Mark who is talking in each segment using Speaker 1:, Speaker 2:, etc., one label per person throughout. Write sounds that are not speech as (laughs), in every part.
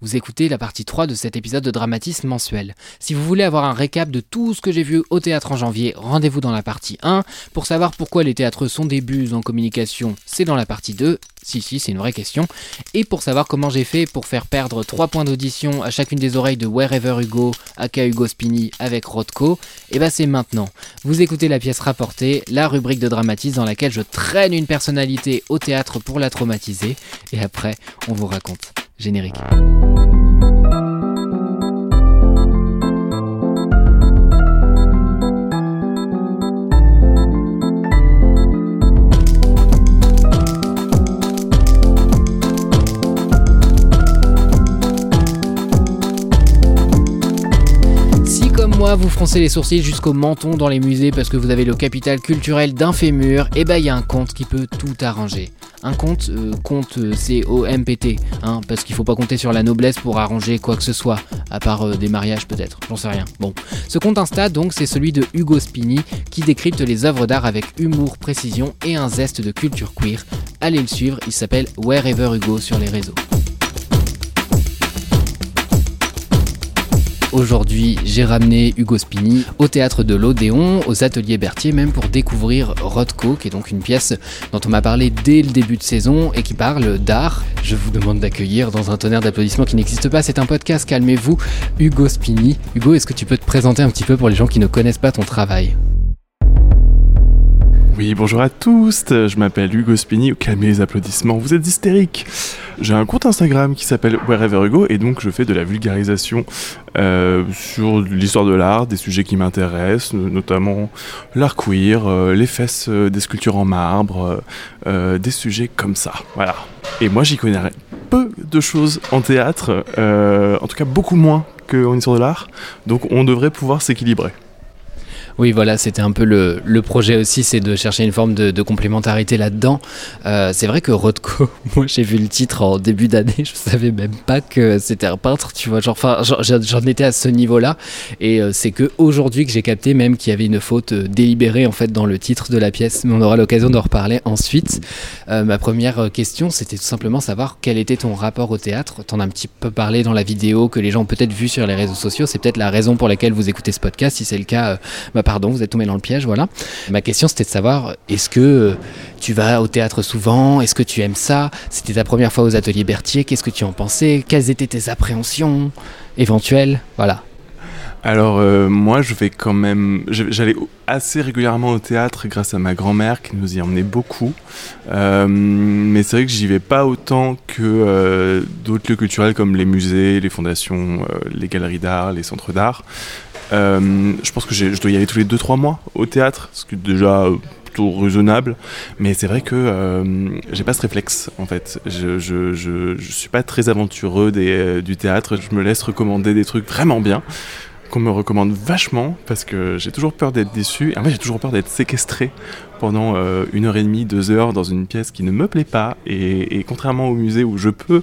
Speaker 1: Vous écoutez la partie 3 de cet épisode de Dramatisme mensuel. Si vous voulez avoir un récap de tout ce que j'ai vu au théâtre en janvier, rendez-vous dans la partie 1. Pour savoir pourquoi les théâtres sont des buses en communication, c'est dans la partie 2. Si, si, c'est une vraie question. Et pour savoir comment j'ai fait pour faire perdre 3 points d'audition à chacune des oreilles de Wherever Hugo, aka Hugo Spini avec Rodko, et eh bah ben, c'est maintenant. Vous écoutez la pièce rapportée, la rubrique de Dramatisme dans laquelle je traîne une personnalité au théâtre pour la traumatiser. Et après, on vous raconte. Générique. moi, vous froncez les sourcils jusqu'au menton dans les musées parce que vous avez le capital culturel d'un fémur, et bah ben, il y a un conte qui peut tout arranger. Un conte, euh, compte euh, C-O-M-P-T, hein, parce qu'il faut pas compter sur la noblesse pour arranger quoi que ce soit, à part euh, des mariages peut-être, j'en sais rien. Bon, ce conte Insta donc c'est celui de Hugo Spini qui décrypte les œuvres d'art avec humour, précision et un zeste de culture queer. Allez le suivre, il s'appelle Wherever Hugo sur les réseaux. Aujourd'hui, j'ai ramené Hugo Spini au théâtre de l'Odéon, aux ateliers Berthier, même pour découvrir Rodko, qui est donc une pièce dont on m'a parlé dès le début de saison et qui parle d'art. Je vous demande d'accueillir dans un tonnerre d'applaudissements qui n'existe pas. C'est un podcast, calmez-vous. Hugo Spini. Hugo, est-ce que tu peux te présenter un petit peu pour les gens qui ne connaissent pas ton travail?
Speaker 2: Oui, bonjour à tous, je m'appelle Hugo Spini, calmez les applaudissements, vous êtes hystériques. J'ai un compte Instagram qui s'appelle Wherever Hugo et donc je fais de la vulgarisation euh, sur l'histoire de l'art, des sujets qui m'intéressent, notamment l'art queer, euh, les fesses euh, des sculptures en marbre, des sujets comme ça. Voilà. Et moi j'y connais peu de choses en théâtre, en tout cas beaucoup moins qu'en histoire de l'art, donc on devrait pouvoir s'équilibrer.
Speaker 1: Oui, voilà, c'était un peu le, projet aussi, c'est de chercher une forme de, complémentarité là-dedans. Euh, c'est vrai que Rodko, (laughs) moi j'ai vu le titre en début d'année, je savais même pas que c'était un peintre, tu vois, j'en étais à ce niveau-là, et euh, c'est que aujourd'hui que j'ai capté même qu'il y avait une faute euh, délibérée en fait dans le titre de la pièce, mais on aura l'occasion d'en reparler ensuite. ma première question, c'était tout simplement savoir quel était ton rapport au théâtre. T'en as un petit peu parlé dans la vidéo que les gens ont peut-être vu sur les réseaux sociaux, c'est peut-être la raison pour laquelle vous écoutez ce podcast. Si c'est le cas, bah, pardon, vous êtes tombé dans le piège, voilà. Ma question c'était de savoir, est-ce que euh, tu vas au théâtre souvent? Est-ce que tu aimes ça? C'était ta première fois aux ateliers Berthier, qu'est-ce que tu en pensais? Quelles étaient tes appréhensions éventuelles? Voilà.
Speaker 2: Alors euh, moi je vais quand même, j'allais assez régulièrement au théâtre grâce à ma grand-mère qui nous y emmenait beaucoup, euh, mais c'est vrai que j'y vais pas autant que d'autres lieux culturels comme les musées, les fondations, les galeries d'art, les centres d'art. Euh, je pense que je dois y aller tous les 2-3 mois au théâtre, ce qui est déjà euh, plutôt raisonnable. Mais c'est vrai que euh, j'ai pas ce réflexe en fait. Je, je, suis pas très aventureux des, du théâtre. Je me laisse recommander des trucs vraiment bien qu'on me recommande vachement parce que j'ai toujours peur d'être déçu. Et en fait, j'ai toujours peur d'être séquestré pendant euh, une heure et demie, deux heures dans une pièce qui ne me plaît pas. Et, contrairement au musée où je peux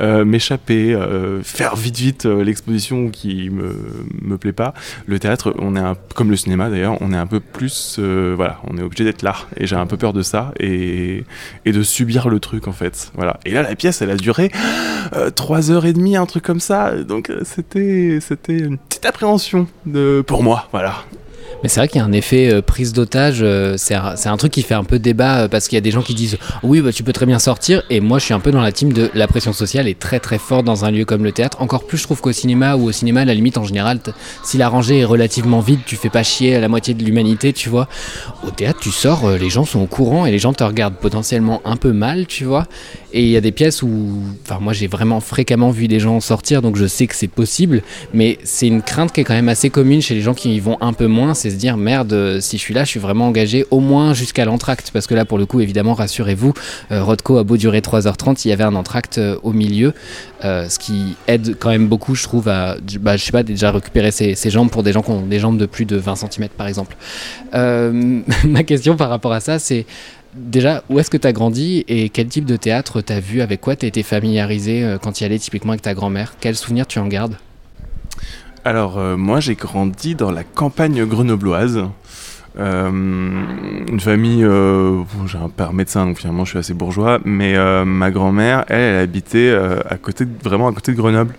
Speaker 2: euh, m'échapper, euh, faire vite vite l'exposition qui me, me plaît pas, le théâtre, on est un, comme le cinéma d'ailleurs, on est un peu plus, voilà, on est obligé d'être là. Et j'ai un peu peur de ça et, et de subir le truc en fait. Voilà. Et là, la pièce, elle a duré trois heures et demie, un truc comme ça. Donc c'était, c'était une petite appréhension de, pour moi, voilà.
Speaker 1: Mais c'est vrai qu'il y a un effet euh, prise d'otage. Euh, c'est un, truc qui fait un peu débat euh, parce qu'il y a des gens qui disent oui, bah, tu peux très bien sortir. Et moi, je suis un peu dans la team de la pression sociale est très très forte dans un lieu comme le théâtre. Encore plus, je trouve qu'au cinéma ou au cinéma, à la limite, en général, si la rangée est relativement vide, tu fais pas chier à la moitié de l'humanité, tu vois. Au théâtre, tu sors, les gens sont au courant et les gens te regardent potentiellement un peu mal, tu vois. Et il y a des pièces où, enfin, moi, j'ai vraiment fréquemment vu des gens sortir, donc je sais que c'est possible. Mais c'est une crainte qui est quand même assez commune chez les gens qui y vont un peu moins c'est se dire merde, si je suis là, je suis vraiment engagé au moins jusqu'à l'entracte. Parce que là, pour le coup, évidemment, rassurez-vous, Rodko a beau durer 3h30, il y avait un entracte au milieu, ce qui aide quand même beaucoup, je trouve, à, bah, je sais pas, déjà récupérer ses, jambes pour des gens qui ont des jambes de plus de 20 cm, par exemple. (laughs) ma question par rapport à ça, c'est déjà, où est-ce que tu as grandi et quel type de théâtre tu as vu Avec quoi tu as été familiarisé euh, quand tu y allais typiquement avec ta grand-mère? Quels souvenirs tu en gardes?
Speaker 2: Alors, euh, moi, j'ai grandi dans la campagne grenobloise. Euh, une famille, j'ai un père médecin, donc finalement je suis assez bourgeois, mais ma grand-mère, elle, elle habitait à côté, vraiment à côté de Grenoble,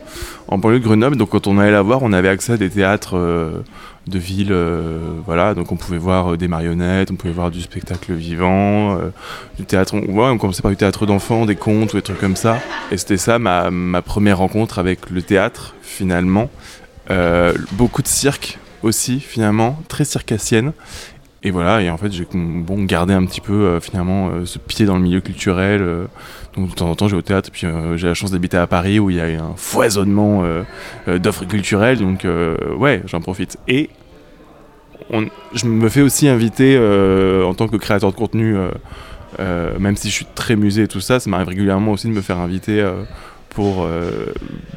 Speaker 2: en banlieue de Grenoble. Donc quand on allait la voir, on avait accès à des théâtres de ville. Euh, voilà, donc on pouvait voir euh, des marionnettes, on pouvait voir du spectacle vivant, euh, du théâtre. On, on commençait par du théâtre d'enfants, des contes ou des trucs comme ça. Et c'était ça ma, première rencontre avec le théâtre, finalement. Beaucoup de cirque aussi, finalement, très circassienne. Et voilà, et en fait, j'ai bon, gardé un petit peu, finalement, ce pied dans le milieu culturel. donc, de temps en temps, j'ai au théâtre. Puis, j'ai la chance d'habiter à Paris où il y a un foisonnement d'offres culturelles. Donc, ouais, j'en profite. Et je me fais aussi inviter euh, en tant que créateur de contenu, euh, euh, même si je suis très musée et tout ça, ça m'arrive régulièrement aussi de me faire inviter pour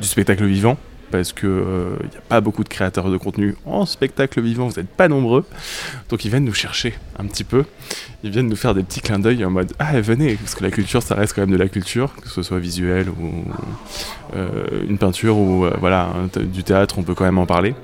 Speaker 2: du spectacle vivant parce qu'il n'y a pas beaucoup de créateurs de contenu en spectacle vivant, vous n'êtes pas nombreux. Donc ils viennent nous chercher un petit peu. Ils viennent nous faire des petits clins d'œil en mode Ah, venez, parce que la culture, ça reste quand même de la culture, que ce soit visuel ou une peinture ou voilà, du théâtre, on peut quand même en parler.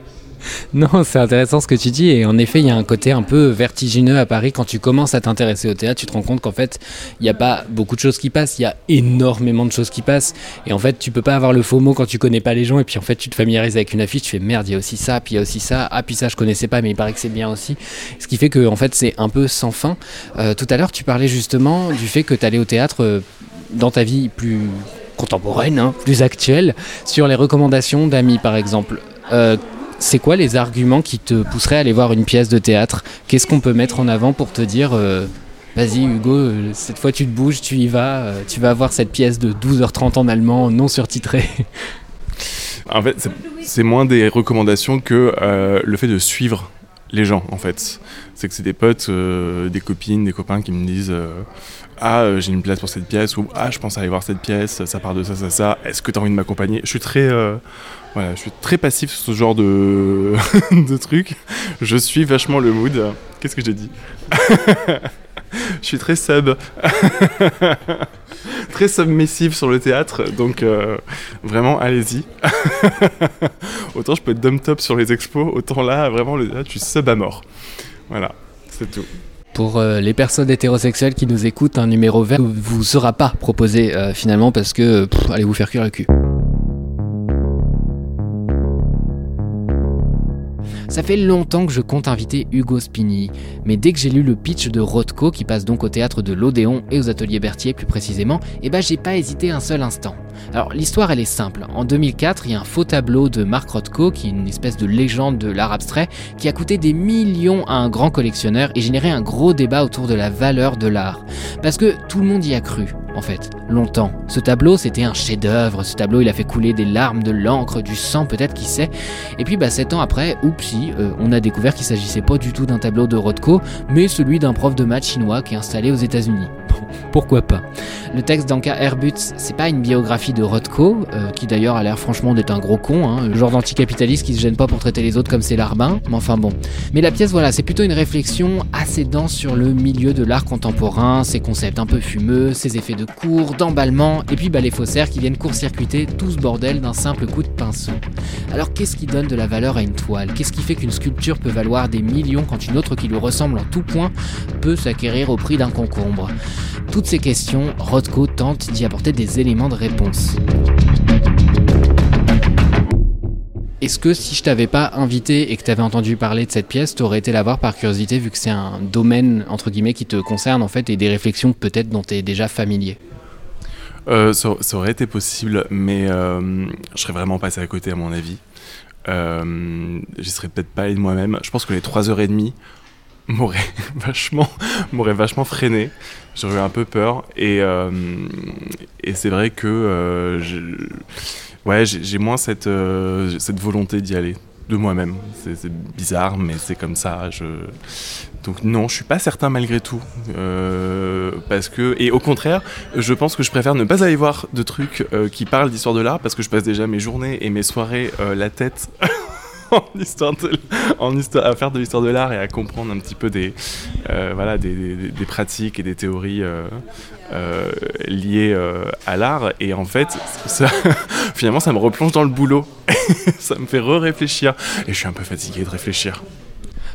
Speaker 2: (laughs)
Speaker 1: Non, c'est intéressant ce que tu dis. Et en effet, il y a un côté un peu vertigineux à Paris. Quand tu commences à t'intéresser au théâtre, tu te rends compte qu'en fait, il n'y a pas beaucoup de choses qui passent. Il y a énormément de choses qui passent. Et en fait, tu peux pas avoir le faux mot quand tu connais pas les gens. Et puis en fait, tu te familiarises avec une affiche, tu fais merde, il y a aussi ça, puis il y a aussi ça. Ah, puis ça, je connaissais pas, mais il paraît que c'est bien aussi. Ce qui fait que en fait, c'est un peu sans fin. Euh, tout à l'heure, tu parlais justement du fait que tu allais au théâtre euh, dans ta vie plus contemporaine, hein, plus actuelle, sur les recommandations d'amis par exemple. Euh, c'est quoi les arguments qui te pousseraient à aller voir une pièce de théâtre? Qu'est-ce qu'on peut mettre en avant pour te dire euh, vas-y Hugo, euh, cette fois tu te bouges, tu y vas, euh, tu vas voir cette pièce de 12h30 en allemand non surtitrée
Speaker 2: En fait, c'est moins des recommandations que le fait de suivre les gens en fait. C'est que c'est des potes, des copines, des copains qui me disent ah j'ai une place pour cette pièce ou ah je pense aller voir cette pièce, ça part de ça ça ça. Est-ce que tu as envie de m'accompagner? Je suis très voilà, je suis très passif sur ce genre de, (laughs) de trucs. Je suis vachement le mood. Qu'est-ce que j'ai dit (laughs) Je suis très sub. (laughs) très submissif sur le théâtre, donc euh, vraiment allez-y. autant je peux être dumb top sur les expos, autant là, vraiment, là, tu sub à mort. Voilà, c'est tout.
Speaker 1: Pour euh, les personnes hétérosexuelles qui nous écoutent, un numéro vert vous sera pas proposé euh, finalement parce que allez vous faire cuire le cul. Ça fait longtemps que je compte inviter Hugo Spini, mais dès que j'ai lu le pitch de Rothko, qui passe donc au théâtre de l'Odéon et aux ateliers Berthier plus précisément, eh ben j'ai pas hésité un seul instant. Alors l'histoire elle est simple. En 2004, il y a un faux tableau de Mark Rothko, qui est une espèce de légende de l'art abstrait, qui a coûté des millions à un grand collectionneur et généré un gros débat autour de la valeur de l'art. Parce que tout le monde y a cru, en fait, longtemps. Ce tableau c'était un chef-d'œuvre, ce tableau il a fait couler des larmes, de l'encre, du sang peut-être, qui sait. Et puis bah 7 ans après, euh, on a découvert qu'il s'agissait pas du tout d'un tableau de Rothko, mais celui d'un prof de maths chinois qui est installé aux États-Unis. Pourquoi pas Le texte d'Anka Herbuts, c'est pas une biographie de Rothko, euh, qui d'ailleurs a l'air franchement d'être un gros con, hein, le genre d'anticapitaliste qui se gêne pas pour traiter les autres comme ses larbins, mais enfin bon. Mais la pièce, voilà, c'est plutôt une réflexion assez dense sur le milieu de l'art contemporain, ses concepts un peu fumeux, ses effets de cours, d'emballement, et puis bah, les faussaires qui viennent court-circuiter tout ce bordel d'un simple coup de pinceau. Alors qu'est-ce qui donne de la valeur à une toile? Qu'est-ce qui fait qu'une sculpture peut valoir des millions quand une autre qui lui ressemble en tout point peut s'acquérir au prix d'un concombre? Toutes ces questions, Rothko tente d'y apporter des éléments de réponse. Est-ce que si je t'avais pas invité et que tu avais entendu parler de cette pièce, tu aurais été la voir par curiosité vu que c'est un domaine entre guillemets qui te concerne en fait et des réflexions peut-être dont tu es déjà familier?
Speaker 2: Euh, ça, aurait été possible, mais euh, je serais vraiment passé à côté à mon avis. Euh, J'y serais peut-être pas allé de moi-même. Je pense que les 3h30 m'aurait (laughs) vachement, m'aurait vachement freiné. J'aurais eu un peu peur. Et, euh, et c'est vrai que euh, ouais, j'ai moins cette, euh, cette volonté d'y aller. de moi-même. C'est bizarre, mais c'est comme ça. Donc non, je suis pas certain malgré tout. Parce que et au contraire, je pense que je préfère ne pas aller voir de trucs qui parlent d'histoire de l'art parce que je passe déjà mes journées et mes soirées la tête (laughs) en histoire, en histoire, à faire de l'histoire de l'art et à comprendre un petit peu des, euh, voilà, des, des, pratiques et des théories euh, euh, liées à l'art. Et en fait, ça, (laughs) finalement, ça me replonge dans le boulot. (laughs) ça me fait re-réfléchir. Et je suis un peu fatigué de réfléchir.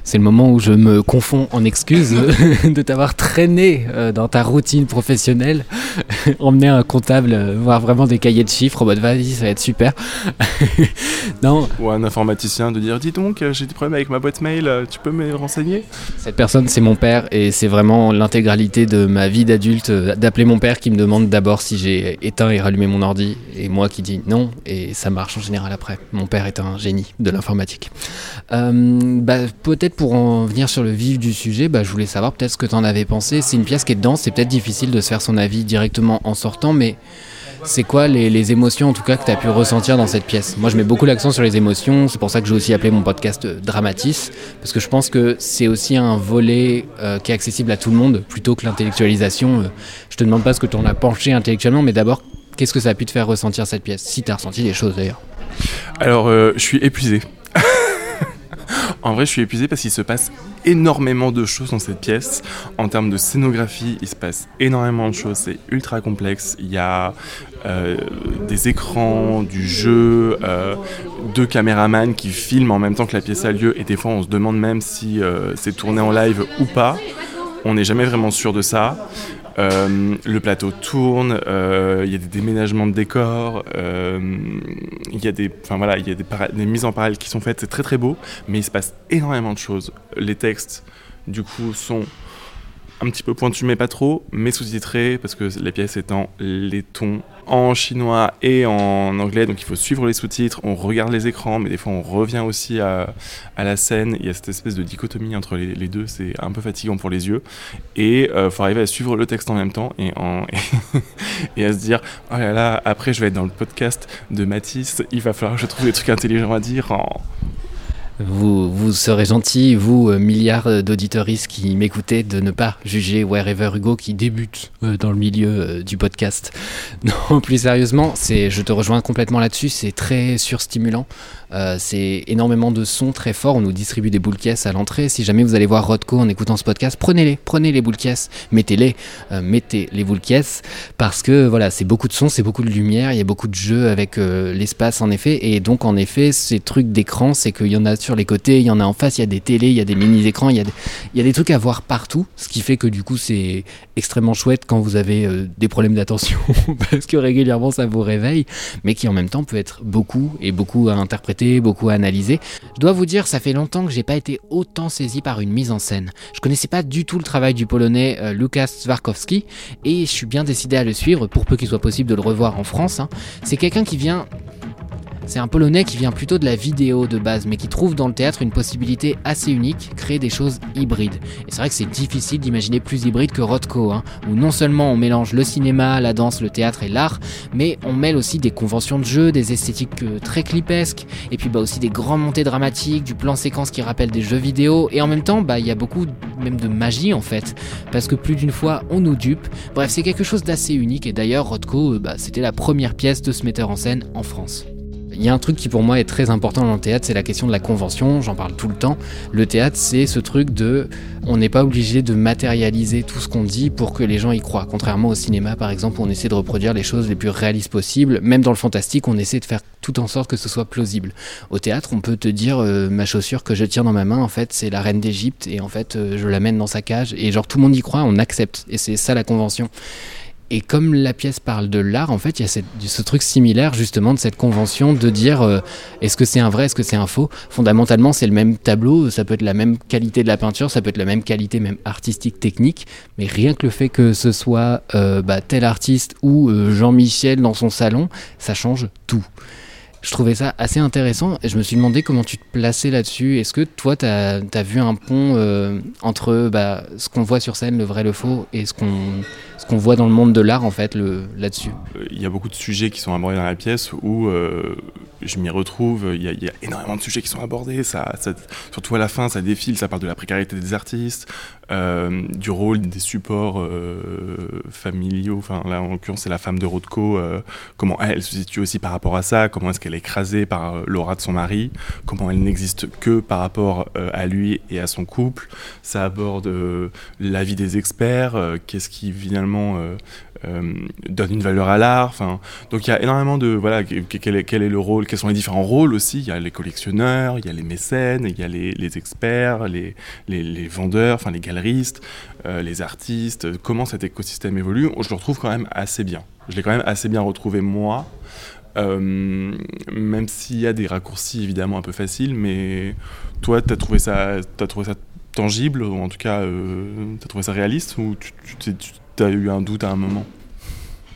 Speaker 1: C'est le moment où je me confonds en excuses (laughs) de t'avoir traîné euh, dans ta routine professionnelle, (laughs) emmener un comptable, euh, voir vraiment des cahiers de chiffres en mode vas-y, ça va être super. (laughs)
Speaker 2: non. Ou un informaticien de dire dis donc, euh, j'ai des problèmes avec ma boîte mail, tu peux me renseigner?
Speaker 1: Cette personne, c'est mon père et c'est vraiment l'intégralité de ma vie d'adulte d'appeler mon père qui me demande d'abord si j'ai éteint et rallumé mon ordi et moi qui dis non et ça marche en général après. Mon père est un génie de l'informatique. bah, peut-être pour en venir sur le vif du sujet, bah, je voulais savoir peut-être ce que tu en avais pensé. C'est une pièce qui est dense, c'est peut-être difficile de se faire son avis directement en sortant, mais c'est quoi les, émotions en tout cas que tu as pu ressentir dans cette pièce? Moi je mets beaucoup l'accent sur les émotions, c'est pour ça que j'ai aussi appelé mon podcast euh, Dramatis, parce que je pense que c'est aussi un volet euh, qui est accessible à tout le monde plutôt que l'intellectualisation. Euh, je te demande pas ce que tu en as penché intellectuellement, mais d'abord, qu'est-ce que ça a pu te faire ressentir cette pièce? Si tu as ressenti des choses d'ailleurs.
Speaker 2: Alors je suis épuisé. En vrai, je suis épuisé parce qu'il se passe énormément de choses dans cette pièce. En termes de scénographie, il se passe énormément de choses. C'est ultra complexe. Il y a euh, des écrans, du jeu, euh, deux caméramans qui filment en même temps que la pièce a lieu. Et des fois, on se demande même si euh, c'est tourné en live ou pas. On n'est jamais vraiment sûr de ça. Euh, le plateau tourne, euh, il y a des déménagements de décors, euh, il y a des, voilà, il y a des, mises en parallèle qui sont faites, c'est très très beau, mais il se passe énormément de choses. Les textes, du coup, sont un petit peu pointus, mais pas trop, mais sous-titrés, parce que la pièce est en laiton en chinois et en anglais, donc il faut suivre les sous-titres, on regarde les écrans, mais des fois on revient aussi à, la scène, il y a cette espèce de dichotomie entre les, deux, c'est un peu fatigant pour les yeux, et il euh, faut arriver à suivre le texte en même temps, et, en, (laughs) et à se dire, oh là là, après je vais être dans le podcast de Matisse, il va falloir que je trouve des trucs intelligents à dire en
Speaker 1: vous, vous serez gentil, vous, euh, milliards d'auditeuristes qui m'écoutez, de ne pas juger Wherever Hugo qui débute euh, dans le milieu euh, du podcast. (laughs) Non, plus sérieusement, c'est, je te rejoins complètement là-dessus, c'est très surstimulant. Euh, c'est énormément de sons très forts. On nous distribue des boules caisses à l'entrée. Si jamais vous allez voir Rodco en écoutant ce podcast, prenez-les, prenez les boules caisses, mettez-les, euh, mettez les boules caisses, parce que voilà, c'est beaucoup de sons, c'est beaucoup de lumière, il y a beaucoup de jeux avec euh, l'espace en effet. Et donc en effet, ces trucs d'écran, c'est qu'il y en a sur les côtés, il y en a en face, il y a des télés, il y a des mini-écrans, il y, il y a des trucs à voir partout, ce qui fait que du coup c'est extrêmement chouette quand vous avez des problèmes d'attention, (laughs) parce que régulièrement ça vous réveille, mais qui en même temps peut être beaucoup et beaucoup à interpréter beaucoup à analyser. Je dois vous dire, ça fait longtemps que j'ai pas été autant saisi par une mise en scène. Je connaissais pas du tout le travail du polonais euh, Lukas Zwarkowski et je suis bien décidé à le suivre pour peu qu'il soit possible de le revoir en France. Hein. C'est quelqu'un qui vient c'est un Polonais qui vient plutôt de la vidéo de base, mais qui trouve dans le théâtre une possibilité assez unique, créer des choses hybrides. Et c'est vrai que c'est difficile d'imaginer plus hybride que Rothko, hein, où non seulement on mélange le cinéma, la danse, le théâtre et l'art, mais on mêle aussi des conventions de jeu, des esthétiques euh, très clipesques, et puis bah aussi des grandes montées dramatiques, du plan séquence qui rappelle des jeux vidéo, et en même temps, bah il y a beaucoup même de magie en fait, parce que plus d'une fois on nous dupe. Bref, c'est quelque chose d'assez unique, et d'ailleurs Rothko, euh, bah, c'était la première pièce de ce metteur en scène en France. Il y a un truc qui pour moi est très important dans le théâtre, c'est la question de la convention, j'en parle tout le temps. Le théâtre, c'est ce truc de on n'est pas obligé de matérialiser tout ce qu'on dit pour que les gens y croient. Contrairement au cinéma par exemple, on essaie de reproduire les choses les plus réalistes possibles, même dans le fantastique, on essaie de faire tout en sorte que ce soit plausible. Au théâtre, on peut te dire euh, ma chaussure que je tiens dans ma main, en fait, c'est la reine d'Égypte et en fait, euh, je l'amène dans sa cage et genre tout le monde y croit, on accepte et c'est ça la convention. Et comme la pièce parle de l'art, en fait, il y a ce truc similaire justement de cette convention de dire euh, est-ce que c'est un vrai, est-ce que c'est un faux? Fondamentalement, c'est le même tableau, ça peut être la même qualité de la peinture, ça peut être la même qualité même artistique, technique, mais rien que le fait que ce soit euh, bah, tel artiste ou euh, Jean-Michel dans son salon, ça change tout je trouvais ça assez intéressant et je me suis demandé comment tu te plaçais là-dessus. Est-ce que toi, tu as, vu un pont entre bah, ce qu'on voit sur scène, le vrai, le faux, et ce qu'on voit dans le monde de l'art en fait là-dessus?
Speaker 2: Il y a beaucoup de sujets qui sont abordés dans la pièce où euh, je m'y retrouve. Il y, a, énormément de sujets qui sont abordés. Surtout à la fin, ça défile. Ça parle de la précarité des artistes, euh, du rôle des supports euh, familiaux. Enfin, là, en l'occurrence, c'est la femme de Rothko. Euh, comment elle se situe aussi par rapport à ça Comment est-ce qu'elle est écrasée par l'aura de son mari Comment elle n'existe que par rapport à lui et à son couple Ça aborde l'avis des experts. Qu'est-ce qui finalement donne une valeur à l'art. Enfin, donc il y a énormément de voilà quel est, le rôle, quels sont les différents rôles aussi. Il y a les collectionneurs, il y a les mécènes, il y a les, experts, les, les, vendeurs, enfin les euh, les artistes. Comment cet écosystème évolue Je le retrouve quand même assez bien. Je l'ai quand même assez bien retrouvé moi. Euh, même s'il y a des raccourcis évidemment un peu faciles, mais toi, tu as trouvé ça, as trouvé ça tangible, ou en tout cas, euh, tu as trouvé ça réaliste, ou tu as eu un doute à un moment?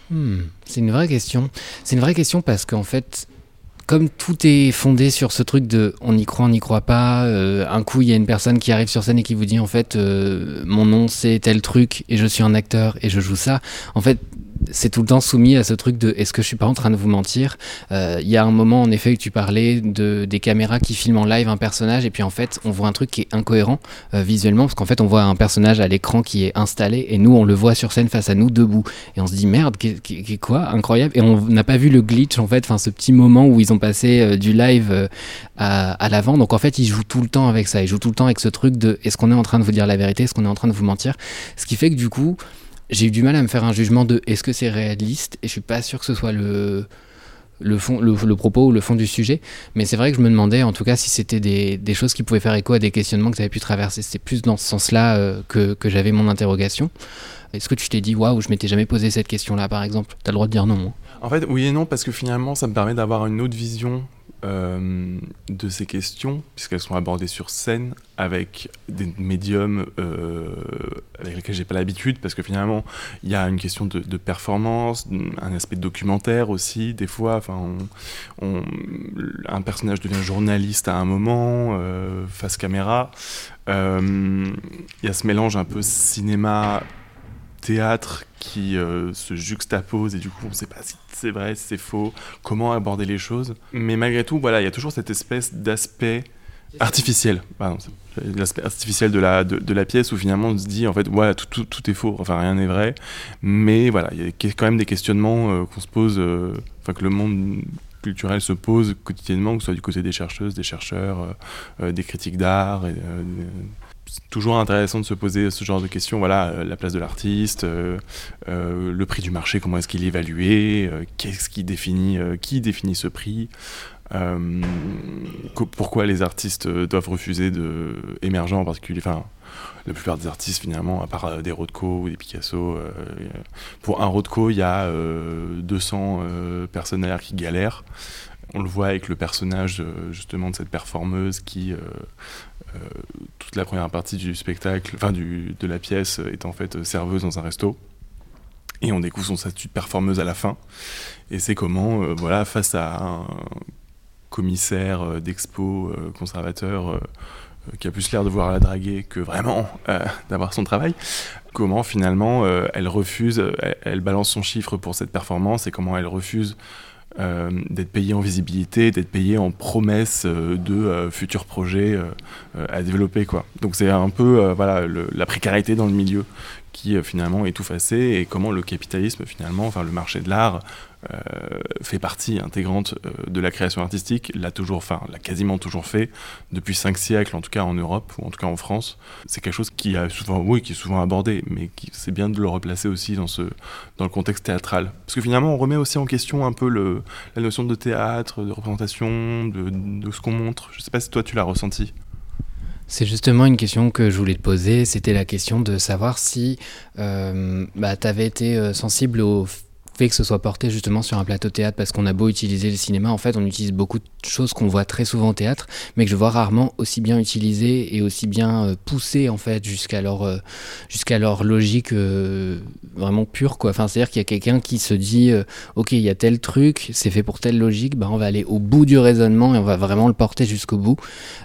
Speaker 1: Hmm, C'est une vraie question. C'est une vraie question parce qu'en fait, comme tout est fondé sur ce truc de on y croit, on n'y croit pas, euh, un coup il y a une personne qui arrive sur scène et qui vous dit en fait euh, mon nom c'est tel truc et je suis un acteur et je joue ça. En fait, c'est tout le temps soumis à ce truc de est-ce que je suis pas en train de vous mentir? Euh, Il y a un moment en effet où tu parlais de des caméras qui filment en live un personnage et puis en fait on voit un truc qui est incohérent euh, visuellement parce qu'en fait on voit un personnage à l'écran qui est installé et nous on le voit sur scène face à nous debout. Et on se dit merde qu'est quoi? Incroyable. Et on n'a pas vu le glitch en fait enfin ce petit moment où ils ont passé euh, du live à, à l'avant. Donc en fait ils jouent tout le temps avec ça. Ils jouent tout le temps avec ce truc de est-ce qu'on est en train de vous dire la vérité? Est-ce qu'on est en train de vous mentir? Ce qui fait que du coup j'ai eu du mal à me faire un jugement de est-ce que c'est réaliste et je suis pas sûr que ce soit le le, fond, le, propos ou le fond du sujet, mais c'est vrai que je me demandais en tout cas si c'était des, des, choses qui pouvaient faire écho à des questionnements que tu avais pu traverser. C'est plus dans ce sens-là euh, que, que j'avais mon interrogation. Est-ce que tu t'es dit, waouh, je m'étais jamais posé cette question-là par exemple? Tu as le droit de dire non. Hein.
Speaker 2: En fait, oui et non, parce que finalement, ça me permet d'avoir une autre vision euh, de ces questions, puisqu'elles sont abordées sur scène avec des médiums euh, avec lesquels j'ai pas l'habitude, parce que finalement, il y a une question de, performance, un aspect documentaire aussi, des fois. Enfin, un personnage devient journaliste à un moment, euh, face caméra. Il y a ce mélange un peu cinéma théâtre qui euh, se juxtapose et du coup on ne sait pas si c'est vrai, si c'est faux, comment aborder les choses. Mais malgré tout, voilà, il y a toujours cette espèce d'aspect artificiel, l'aspect artificiel de la, pièce où finalement on se dit en fait ouais tout, est faux, enfin rien n'est vrai, mais voilà, il y a quand même des questionnements euh, qu'on se pose, euh, enfin que le monde culturel se pose quotidiennement, que ce soit du côté des chercheuses, des chercheurs, des critiques d'art, toujours intéressant de se poser ce genre de questions. Voilà, euh, la place de l'artiste, euh, euh, le prix du marché, comment est-ce qu'il est évalué, qu'est-ce qui définit, qui définit ce prix, pourquoi les artistes doivent refuser de émergents en particulier. Enfin, la plupart des artistes finalement, à part des Rothko ou des Picasso, pour un Rothko, il y a 200 personnes derrière qui galèrent. On le voit avec le personnage justement de cette performeuse qui toute la première partie du spectacle, enfin de la pièce, est en fait serveuse dans un resto. Et on découvre son statut de performeuse à la fin. Et c'est comment, euh, voilà, face à un commissaire euh, d'expo conservateur qui a plus l'air de voir la draguer que vraiment (laughs) d'avoir son travail, comment finalement elle refuse, elle, balance son chiffre pour cette performance et comment elle refuse euh, d'être payé en visibilité, d'être payé en promesse euh, de euh, futurs projets à développer. Quoi. Donc c'est un peu voilà, la précarité dans le milieu qui finalement est tout facé et comment le capitalisme finalement, enfin le marché de l'art fait partie intégrante euh, de la création artistique, l'a toujours, enfin, l'a quasiment toujours fait depuis cinq siècles, en tout cas en Europe ou en tout cas en France. C'est quelque chose qui a souvent, oui, qui est souvent abordé, mais c'est bien de le replacer aussi dans ce, dans le contexte théâtral, parce que finalement, on remet aussi en question un peu la notion de théâtre, de représentation, de, ce qu'on montre. Je sais pas si toi tu l'as ressenti.
Speaker 1: C'est justement une question que je voulais te poser. C'était la question de savoir si euh, bah, tu avais été sensible au fait que ce soit porté justement sur un plateau théâtre parce qu'on a beau utiliser le cinéma, en fait on utilise beaucoup de choses qu'on voit très souvent au théâtre, mais que je vois rarement aussi bien utilisées et aussi bien euh, poussées en fait jusqu'à leur, euh, jusqu'à leur logique euh, vraiment pure quoi. Enfin c'est-à-dire qu'il y a quelqu'un qui se dit ok il y a tel truc, c'est fait pour telle logique, bah on va aller au bout du raisonnement et on va vraiment le porter jusqu'au bout.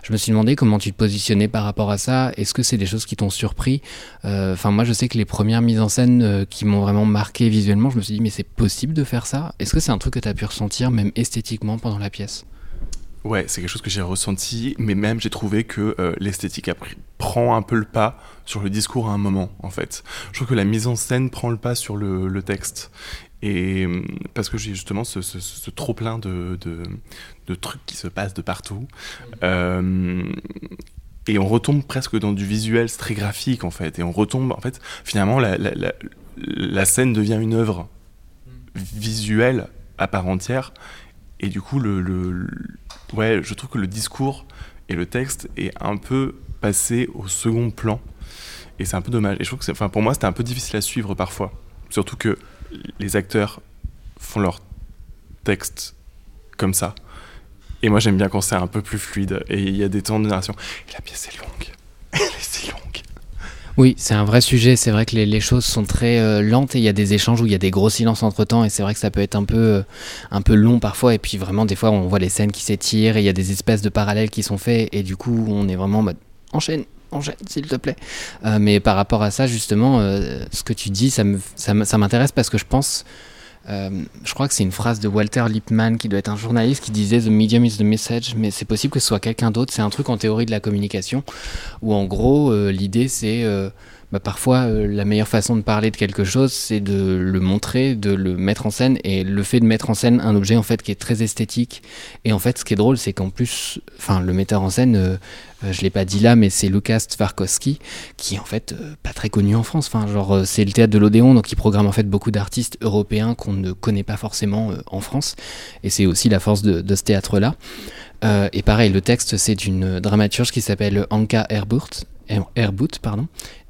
Speaker 1: Je me suis demandé comment tu te positionnais par rapport à ça. Est-ce que c'est des choses qui t'ont surpris? Enfin moi je sais que les premières mises en scène qui m'ont vraiment marqué visuellement, je me suis dit mais c'est possible de faire ça? Est-ce que c'est un truc que tu as pu ressentir même esthétiquement pendant la pièce?
Speaker 2: Ouais, c'est quelque chose que j'ai ressenti, mais même j'ai trouvé que euh, l'esthétique prend un peu le pas sur le discours à un moment, en fait. Je trouve que la mise en scène prend le pas sur le, texte. Et hum, parce que j'ai justement ce, trop plein de, de, trucs qui se passent de partout. Euh, et on retombe presque dans du visuel, c'est très graphique en fait. Et on retombe, en fait, finalement, la, la, la scène devient une œuvre visuelle à part entière. Et du coup, le, ouais, je trouve que le discours et le texte est un peu passé au second plan. Et c'est un peu dommage. Et je trouve que enfin, pour moi, c'était un peu difficile à suivre parfois. Surtout que les acteurs font leur texte comme ça. Et moi, j'aime bien quand c'est un peu plus fluide et il y a des temps de narration. La pièce est longue. Elle est si longue.
Speaker 1: Oui, c'est un vrai sujet. C'est vrai que les, choses sont très euh, lentes et il y a des échanges où il y a des gros silences entre temps et c'est vrai que ça peut être un peu, euh, un peu long parfois. Et puis vraiment, des fois, on voit les scènes qui s'étirent et il y a des espèces de parallèles qui sont faits et du coup, on est vraiment en mode enchaîne, enchaîne, s'il te plaît. Euh, mais par rapport à ça, justement, ce que tu dis, ça m'intéresse parce que je pense euh, je crois que c'est une phrase de Walter Lippmann, qui doit être un journaliste, qui disait The medium is the message, mais c'est possible que ce soit quelqu'un d'autre. C'est un truc en théorie de la communication, où en gros, euh, l'idée c'est euh, bah, parfois euh, la meilleure façon de parler de quelque chose, c'est de le montrer, de le mettre en scène. Et le fait de mettre en scène un objet en fait qui est très esthétique. Et en fait, ce qui est drôle, c'est qu'en plus, enfin, le metteur en scène, euh, euh, je l'ai pas dit là, mais c'est Lukas Tvarkowski, qui est en fait pas très connu en France. Enfin, genre, c'est le théâtre de l'Odéon, donc il programme en fait beaucoup d'artistes européens qu'on ne connaît pas forcément en France. Et c'est aussi la force de, ce théâtre-là. et pareil, le texte, c'est d'une dramaturge qui s'appelle Anka Herburt, Herbout, pardon,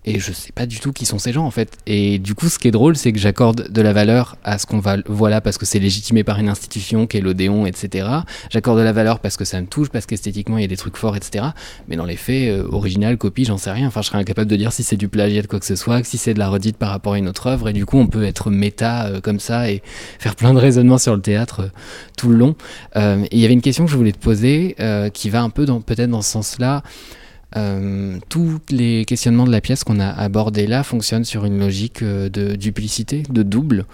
Speaker 1: et je sais pas du tout qui sont ces gens en fait. Et du coup, ce qui est drôle, c'est que j'accorde de la valeur à ce qu'on va, voilà, parce que c'est légitimé par une institution qui est l'Odéon, etc. J'accorde de la valeur parce que ça me touche, parce qu'esthétiquement il y a des trucs forts, etc. Mais dans les faits, euh, original, copie, j'en sais rien. Enfin, je serais incapable de dire si c'est du plagiat de quoi que ce soit, si c'est de la redite par rapport à une autre œuvre. Et du coup, on peut être méta euh, comme ça et (laughs) faire plein de raisonnements sur le théâtre euh, tout le long. et il y avait une question que je voulais te poser qui va un peu dans, peut-être dans ce sens-là. Euh, tous les questionnements de la pièce qu'on a abordés là fonctionnent sur une logique euh, de duplicité, de double.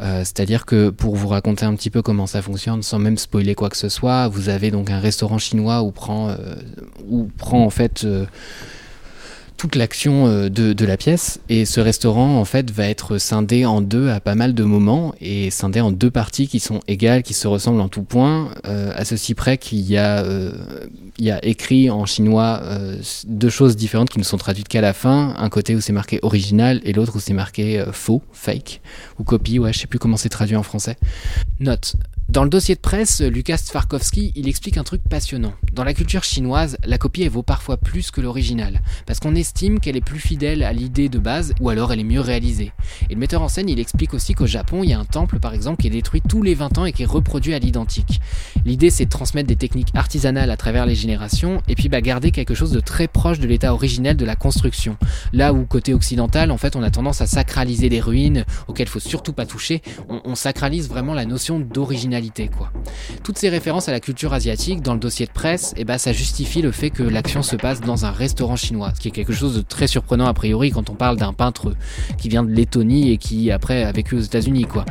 Speaker 1: Euh, c'est-à-dire que pour vous raconter un petit peu comment ça fonctionne, sans même spoiler quoi que ce soit, vous avez donc un restaurant chinois où prend, où prend en fait toute l'action euh, de, la pièce. Et ce restaurant, en fait, va être scindé en deux à pas mal de moments et scindé en deux parties qui sont égales, qui se ressemblent en tout point, euh, à ceci près qu'il y, a, euh, y a écrit en chinois deux choses différentes qui ne sont traduites qu'à la fin. Un côté où c'est marqué original et l'autre où c'est marqué faux, fake, ou copie, ouais, je sais plus comment c'est traduit en français. Note. Dans le dossier de presse, Lucas Tvarkovsky, il explique un truc passionnant. Dans la culture chinoise, la copie elle vaut parfois plus que l'original, parce qu'on estime qu'elle est plus fidèle à l'idée de base, ou alors elle est mieux réalisée. Et le metteur en scène, il explique aussi qu'au Japon, il y a un temple par exemple qui est détruit tous les 20 ans et qui est reproduit à l'identique. L'idée c'est de transmettre des techniques artisanales à travers les générations, et puis bah, garder quelque chose de très proche de l'état originel de la construction. Là où côté occidental, en fait, on a tendance à sacraliser des ruines auxquelles faut surtout pas toucher, on sacralise vraiment la notion d'originalité quoi. Toutes ces références à la culture asiatique dans le dossier de presse, eh ben, ça justifie le fait que l'action se passe dans un restaurant chinois, ce qui est quelque chose de très surprenant a priori quand on parle d'un peintre qui vient de Lettonie et qui après a vécu aux États-Unis quoi.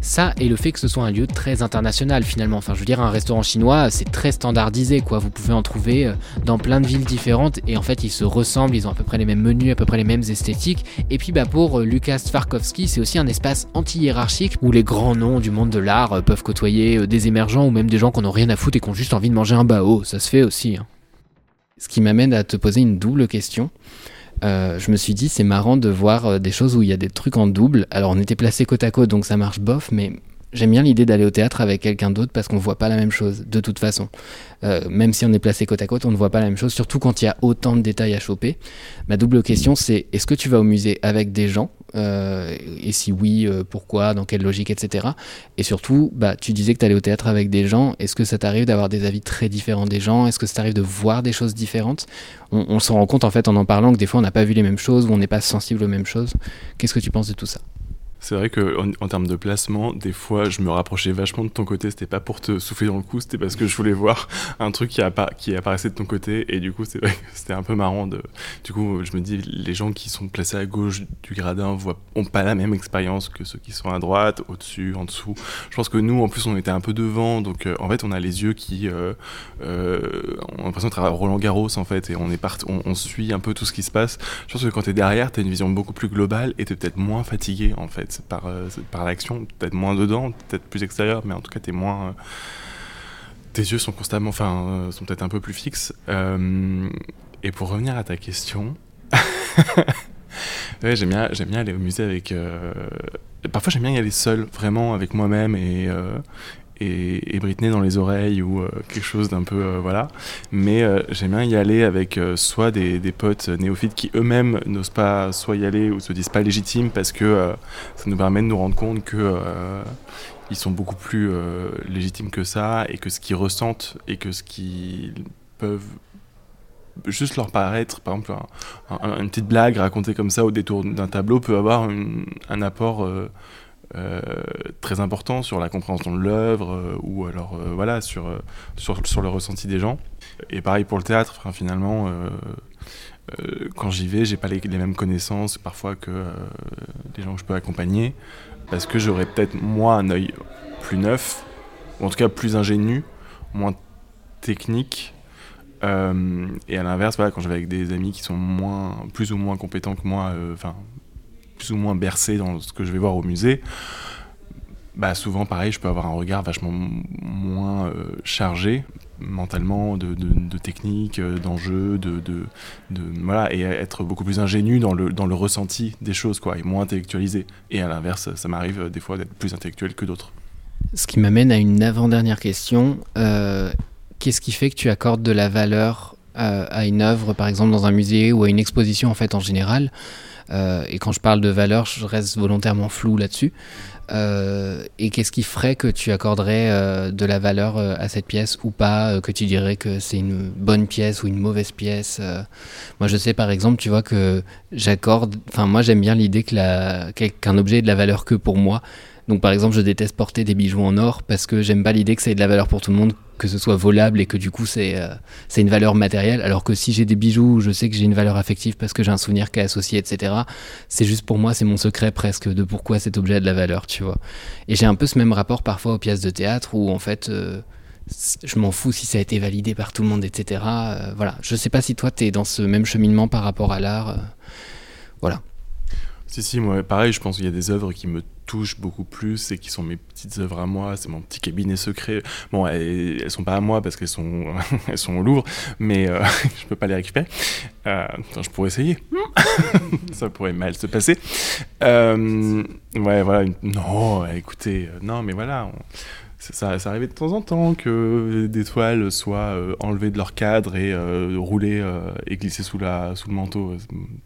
Speaker 1: Ça et le fait que ce soit un lieu très international finalement. Enfin, je veux dire, un restaurant chinois, c'est très standardisé quoi. Vous pouvez en trouver euh, dans plein de villes différentes et en fait ils se ressemblent, ils ont à peu près les mêmes menus, à peu près les mêmes esthétiques. Et puis bah pour euh, Lucas Tvarkovsky, c'est aussi un espace anti-hiérarchique où les grands noms du monde de l'art euh, peuvent côtoyer euh, des émergents ou même des gens qui n'ont rien à foutre et qui ont juste envie de manger un bao. Ça se fait aussi. Hein. Ce qui m'amène à te poser une double question. Euh, je me suis dit, c'est marrant de voir euh, des choses où il y a des trucs en double. Alors, on était placés côte à côte, donc ça marche bof, mais j'aime bien l'idée d'aller au théâtre avec quelqu'un d'autre parce qu'on voit pas la même chose, de toute façon. même si on est placé côte à côte, on ne voit pas la même chose, surtout quand il y a autant de détails à choper. Ma double question, c'est est-ce que tu vas au musée avec des gens? Euh, et si oui, euh, pourquoi, dans quelle logique, etc. Et surtout, bah, tu disais que tu allais au théâtre avec des gens. Est-ce que ça t'arrive d'avoir des avis très différents des gens? Est-ce que ça t'arrive de voir des choses différentes? On, on s'en rend compte en fait en en parlant que des fois on n'a pas vu les mêmes choses ou on n'est pas sensible aux mêmes choses. Qu'est-ce que tu penses de tout ça?
Speaker 2: C'est vrai que en, termes de placement, des fois, je me rapprochais vachement de ton côté. C'était pas pour te souffler dans le cou, c'était parce que je voulais voir un truc qui, qui apparaissait de ton côté. Et du coup, c'est vrai c'était un peu marrant. De... Du coup, je me dis, les gens qui sont placés à gauche du gradin voient, ont pas la même expérience que ceux qui sont à droite, au-dessus, en dessous. Je pense que nous, en plus, on était un peu devant. Donc, euh, en fait, on a les yeux qui. Euh, euh, on a l'impression d'être à Roland Garros, en fait. Et on, est part... on, suit un peu tout ce qui se passe. Je pense que quand tu es derrière, tu as une vision beaucoup plus globale et tu es peut-être moins fatigué, en fait par, euh, par l'action, peut-être moins dedans, peut-être plus extérieur, mais en tout cas, t'es moins. Euh, tes yeux sont constamment, enfin, euh, sont peut-être un peu plus fixes. et pour revenir à ta question, (laughs) j'aime bien, j'aime bien aller au musée avec. parfois, j'aime bien y aller seul, vraiment, avec moi-même et, et, Britney dans les oreilles ou euh, quelque chose d'un peu euh, voilà. Mais euh, j'aime bien y aller avec soit des, potes néophytes qui eux-mêmes n'osent pas soit y aller ou se disent pas légitimes parce que ça nous permet de nous rendre compte que ils sont beaucoup plus légitimes que ça et que ce qu'ils ressentent et que ce qu'ils peuvent juste leur paraître, par exemple, une petite blague racontée comme ça au détour d'un tableau peut avoir un apport très important sur la compréhension de l'œuvre euh, ou alors euh, voilà sur, sur, sur, le ressenti des gens. Et pareil pour le théâtre, enfin, finalement, quand j'y vais, j'ai pas les, mêmes connaissances parfois que les gens que je peux accompagner parce que j'aurais peut-être moi un œil plus neuf ou en tout cas plus ingénu, moins technique. et à l'inverse, voilà, quand je vais avec des amis qui sont moins, plus ou moins compétents que moi, enfin plus ou moins bercé dans ce que je vais voir au musée, bah souvent pareil, je peux avoir un regard vachement moins euh, chargé mentalement de, de, techniques, euh, d'enjeux, de, voilà, et être beaucoup plus ingénu dans le, ressenti des choses, quoi, et moins intellectualisé. Et à l'inverse, ça m'arrive euh, des fois d'être plus intellectuel que d'autres.
Speaker 1: Ce qui m'amène à une avant-dernière question. Qu'est-ce qui fait que tu accordes de la valeur à une œuvre, par exemple dans un musée ou à une exposition en fait en général? Euh, et quand je parle de valeur, je reste volontairement flou là-dessus. Euh, et qu'est-ce qui ferait que tu accorderais euh, de la valeur à cette pièce ou pas, que tu dirais que c'est une bonne pièce ou une mauvaise pièce Moi, je sais par exemple, tu vois, que j'accorde. Enfin, moi, j'aime bien l'idée qu'un objet ait de la valeur que pour moi. Donc par exemple, je déteste porter des bijoux en or parce que j'aime pas l'idée que ça ait de la valeur pour tout le monde, que ce soit volable et que du coup c'est euh, une valeur matérielle. Alors que si j'ai des bijoux, je sais que j'ai une valeur affective parce que j'ai un souvenir qui est associé, etc. C'est juste pour moi, c'est mon secret presque de pourquoi cet objet a de la valeur, tu vois. Et j'ai un peu ce même rapport parfois aux pièces de théâtre où en fait euh, je m'en fous si ça a été validé par tout le monde, etc. Euh, voilà. Je sais pas si toi tu es dans ce même cheminement par rapport à l'art. voilà.
Speaker 2: Si, si, moi, pareil, je pense qu'il y a des œuvres qui me touchent beaucoup plus et qui sont mes petites œuvres à moi, c'est mon petit cabinet secret. Bon, elles, elles, sont pas à moi parce qu'elles sont, (laughs) elles sont au Louvre, mais euh, (laughs) je peux pas les récupérer. Euh, je pourrais essayer. (laughs) Ça pourrait mal se passer. Euh, ouais, voilà. Non, écoutez, euh, non, mais voilà. ça, ça arrivait de temps en temps que des toiles soient enlevées de leur cadre et roulées et glissées sous, la, sous le manteau.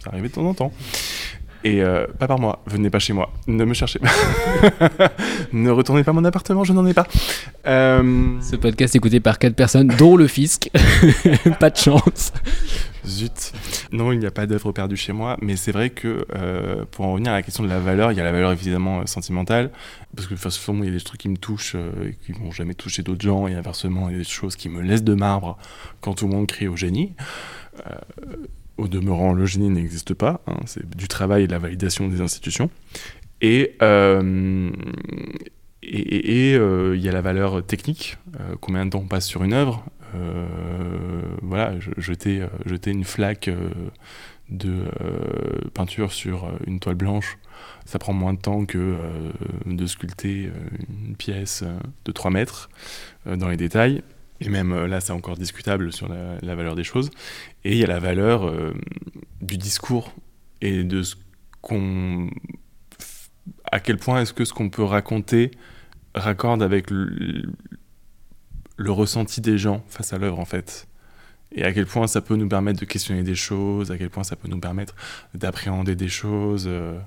Speaker 2: Ça arrivait de temps en temps. Et euh, pas par moi, venez pas chez moi, ne me cherchez pas. (laughs) ne retournez pas mon appartement, je n'en ai pas.
Speaker 1: Euh, Ce podcast est écouté par quatre personnes, dont le fisc. (laughs) pas de chance.
Speaker 2: Zut. Non, il n'y a pas d'œuvre perdue chez moi, mais c'est vrai que euh, pour en revenir à la question de la valeur, il y a la valeur évidemment sentimentale, parce que de toute façon, il y a des trucs qui me touchent et qui vont jamais toucher d'autres gens, et inversement, il y a des choses qui me laissent de marbre quand tout le monde crie au génie. Au demeurant, le génie n'existe pas, hein, c'est du travail et de la validation des institutions. Et euh, et il euh, y a la valeur technique, euh, combien de temps on passe sur une œuvre. voilà, jeter, jeter une flaque de peinture sur une toile blanche, ça prend moins de temps que de sculpter une pièce de 3 mètres dans les détails. Et même euh, là, c'est encore discutable sur la, valeur des choses. Et il y a la valeur euh, du discours et de ce qu'on. À quel point est-ce que ce qu'on peut raconter raccorde avec le, ressenti des gens face à l'œuvre, en fait. Et à quel point ça peut nous permettre de questionner des choses, à quel point ça peut nous permettre d'appréhender des choses. Euh,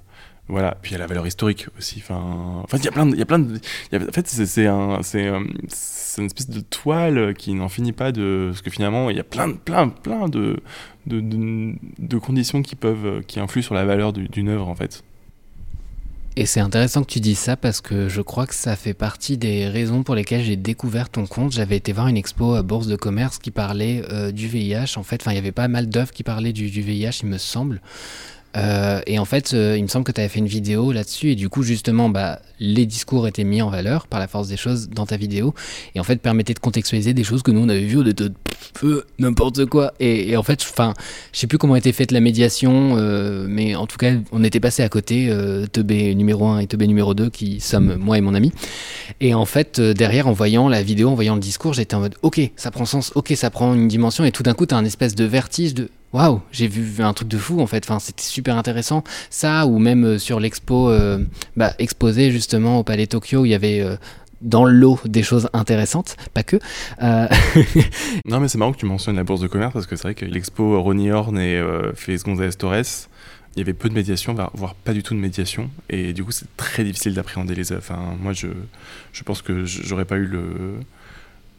Speaker 2: voilà, puis il y a la valeur historique aussi. Enfin, il y a plein de, y a plein de, en fait, c'est un, c'est une espèce de toile qui n'en finit pas de, parce que finalement, il y a plein, plein, plein de, de, de, conditions qui peuvent, qui influent sur la valeur d'une œuvre en fait.
Speaker 1: Et c'est intéressant que tu dises ça parce que je crois que ça fait partie des raisons pour lesquelles j'ai découvert ton compte. J'avais été voir une expo à Bourse de Commerce qui parlait euh, du VIH. En fait, enfin, il y avait pas mal d'œuvres qui parlaient du VIH, il me semble. Euh, et en fait, euh, il me semble que tu avais fait une vidéo là-dessus, et du coup, justement, bah, les discours étaient mis en valeur par la force des choses dans ta vidéo, et en fait, permettait de contextualiser des choses que nous on avait vues, on était n'importe quoi. Et, en fait, enfin, je sais plus comment était faite la médiation, euh, mais en tout cas, on était passé à côté, Teubé numéro 1 et Teubé numéro 2, qui sommes moi et mon ami. Et en fait, derrière, en voyant la vidéo, en voyant le discours, j'étais en mode, ok, ça prend sens, ok, ça prend une dimension, et tout d'un coup, tu as un espèce de vertige de waouh, j'ai vu un truc de fou en fait. Enfin, c'était super intéressant. Ça, ou même euh, sur l'expo euh, bah, exposé justement au Palais Tokyo, il y avait euh, dans l'eau des choses intéressantes, pas que. (laughs)
Speaker 2: non, mais c'est marrant que tu mentionnes la bourse de commerce parce que c'est vrai que l'expo Ronnie Horn et Félix González Torres, il y avait peu de médiation, voire pas du tout de médiation, et du coup c'est très difficile d'appréhender les œuvres. Enfin, moi, je, je pense que j'aurais pas eu le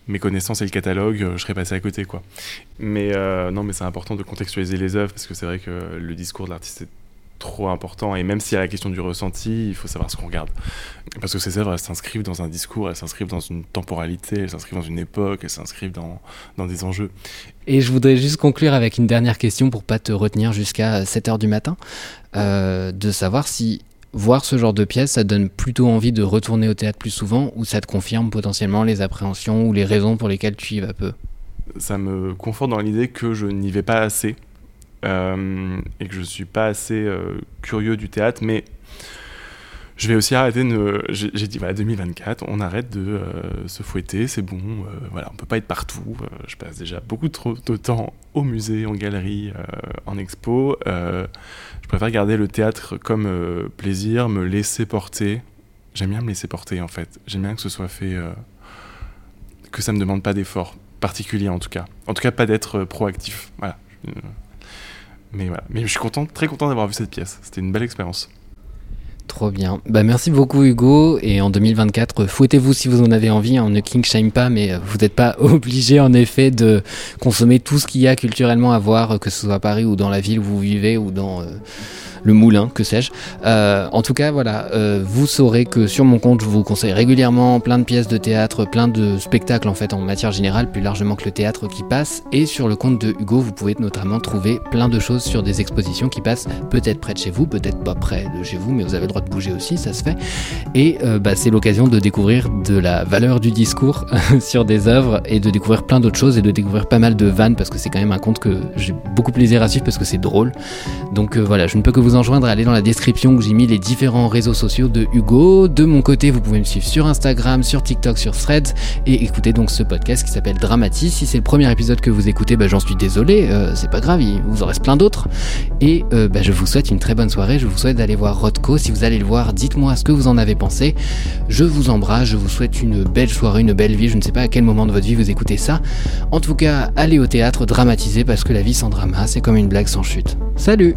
Speaker 2: mes connaissances et le catalogue, euh, je serais passé à côté, quoi. Mais euh, non, mais c'est important de contextualiser les œuvres parce que c'est vrai que le discours de l'artiste est trop important et même s'il y a la question du ressenti, il faut savoir ce qu'on regarde. Parce que ces œuvres, elles s'inscrivent dans un discours, elles s'inscrivent dans une temporalité, elles s'inscrivent dans une époque, elles s'inscrivent dans, dans des enjeux.
Speaker 1: Et je voudrais juste conclure avec une dernière question pour pas te retenir jusqu'à 7h du matin, euh, de savoir si voir ce genre de pièce, ça donne plutôt envie de retourner au théâtre plus souvent ou ça te confirme potentiellement les appréhensions ou les raisons pour lesquelles tu y vas peu?
Speaker 2: Ça me conforte dans l'idée que je n'y vais pas assez euh, et que je suis pas assez euh, curieux du théâtre, mais je vais aussi arrêter de. J'ai dit, voilà, 2024, on arrête de euh, se fouetter, c'est bon, voilà, on peut pas être partout. je passe déjà beaucoup trop de temps au musée, en galerie, en expo je préfère garder le théâtre comme euh, plaisir, me laisser porter. J'aime bien me laisser porter en fait. J'aime bien que ce soit fait, euh, que ça me demande pas d'effort particulier en tout cas. En tout cas, pas d'être euh, proactif. Voilà. mais voilà. Mais je suis content, très content d'avoir vu cette pièce. C'était une belle expérience.
Speaker 1: Trop bien. Bah, merci beaucoup Hugo. Et en 2024, fouettez-vous si vous en avez envie. On ne king shame pas, mais vous n'êtes pas (laughs) obligé en effet de consommer tout ce qu'il y a culturellement à voir, que ce soit à Paris ou dans la ville où vous vivez ou dans le moulin, que sais-je. Euh, en tout cas, voilà, euh, vous saurez que sur mon compte, je vous conseille régulièrement plein de pièces de théâtre, plein de spectacles en fait en matière générale, plus largement que le théâtre qui passe. Et sur le compte de Hugo, vous pouvez notamment trouver plein de choses sur des expositions qui passent peut-être près de chez vous, peut-être pas près de chez vous, mais vous avez le droit de bouger aussi, ça se fait. Et euh, bah, c'est l'occasion de découvrir de la valeur du discours (laughs) sur des œuvres et de découvrir plein d'autres choses et de découvrir pas mal de vannes parce que c'est quand même un compte que j'ai beaucoup plaisir à suivre parce que c'est drôle. Donc voilà, je ne peux que vous vous en joindre, allez dans la description où j'ai mis les différents réseaux sociaux de Hugo. De mon côté, vous pouvez me suivre sur Instagram, sur TikTok, sur Threads et écouter donc ce podcast qui s'appelle Dramatis. Si c'est le premier épisode que vous écoutez, bah, j'en suis désolé, euh, c'est pas grave, il vous en reste plein d'autres. Et euh, bah, je vous souhaite une très bonne soirée, je vous souhaite d'aller voir Rodko. Si vous allez le voir, dites-moi ce que vous en avez pensé. Je vous embrasse, je vous souhaite une belle soirée, une belle vie. Je ne sais pas à quel moment de votre vie vous écoutez ça. En tout cas, allez au théâtre, dramatiser parce que la vie sans drama, c'est comme une blague sans chute. Salut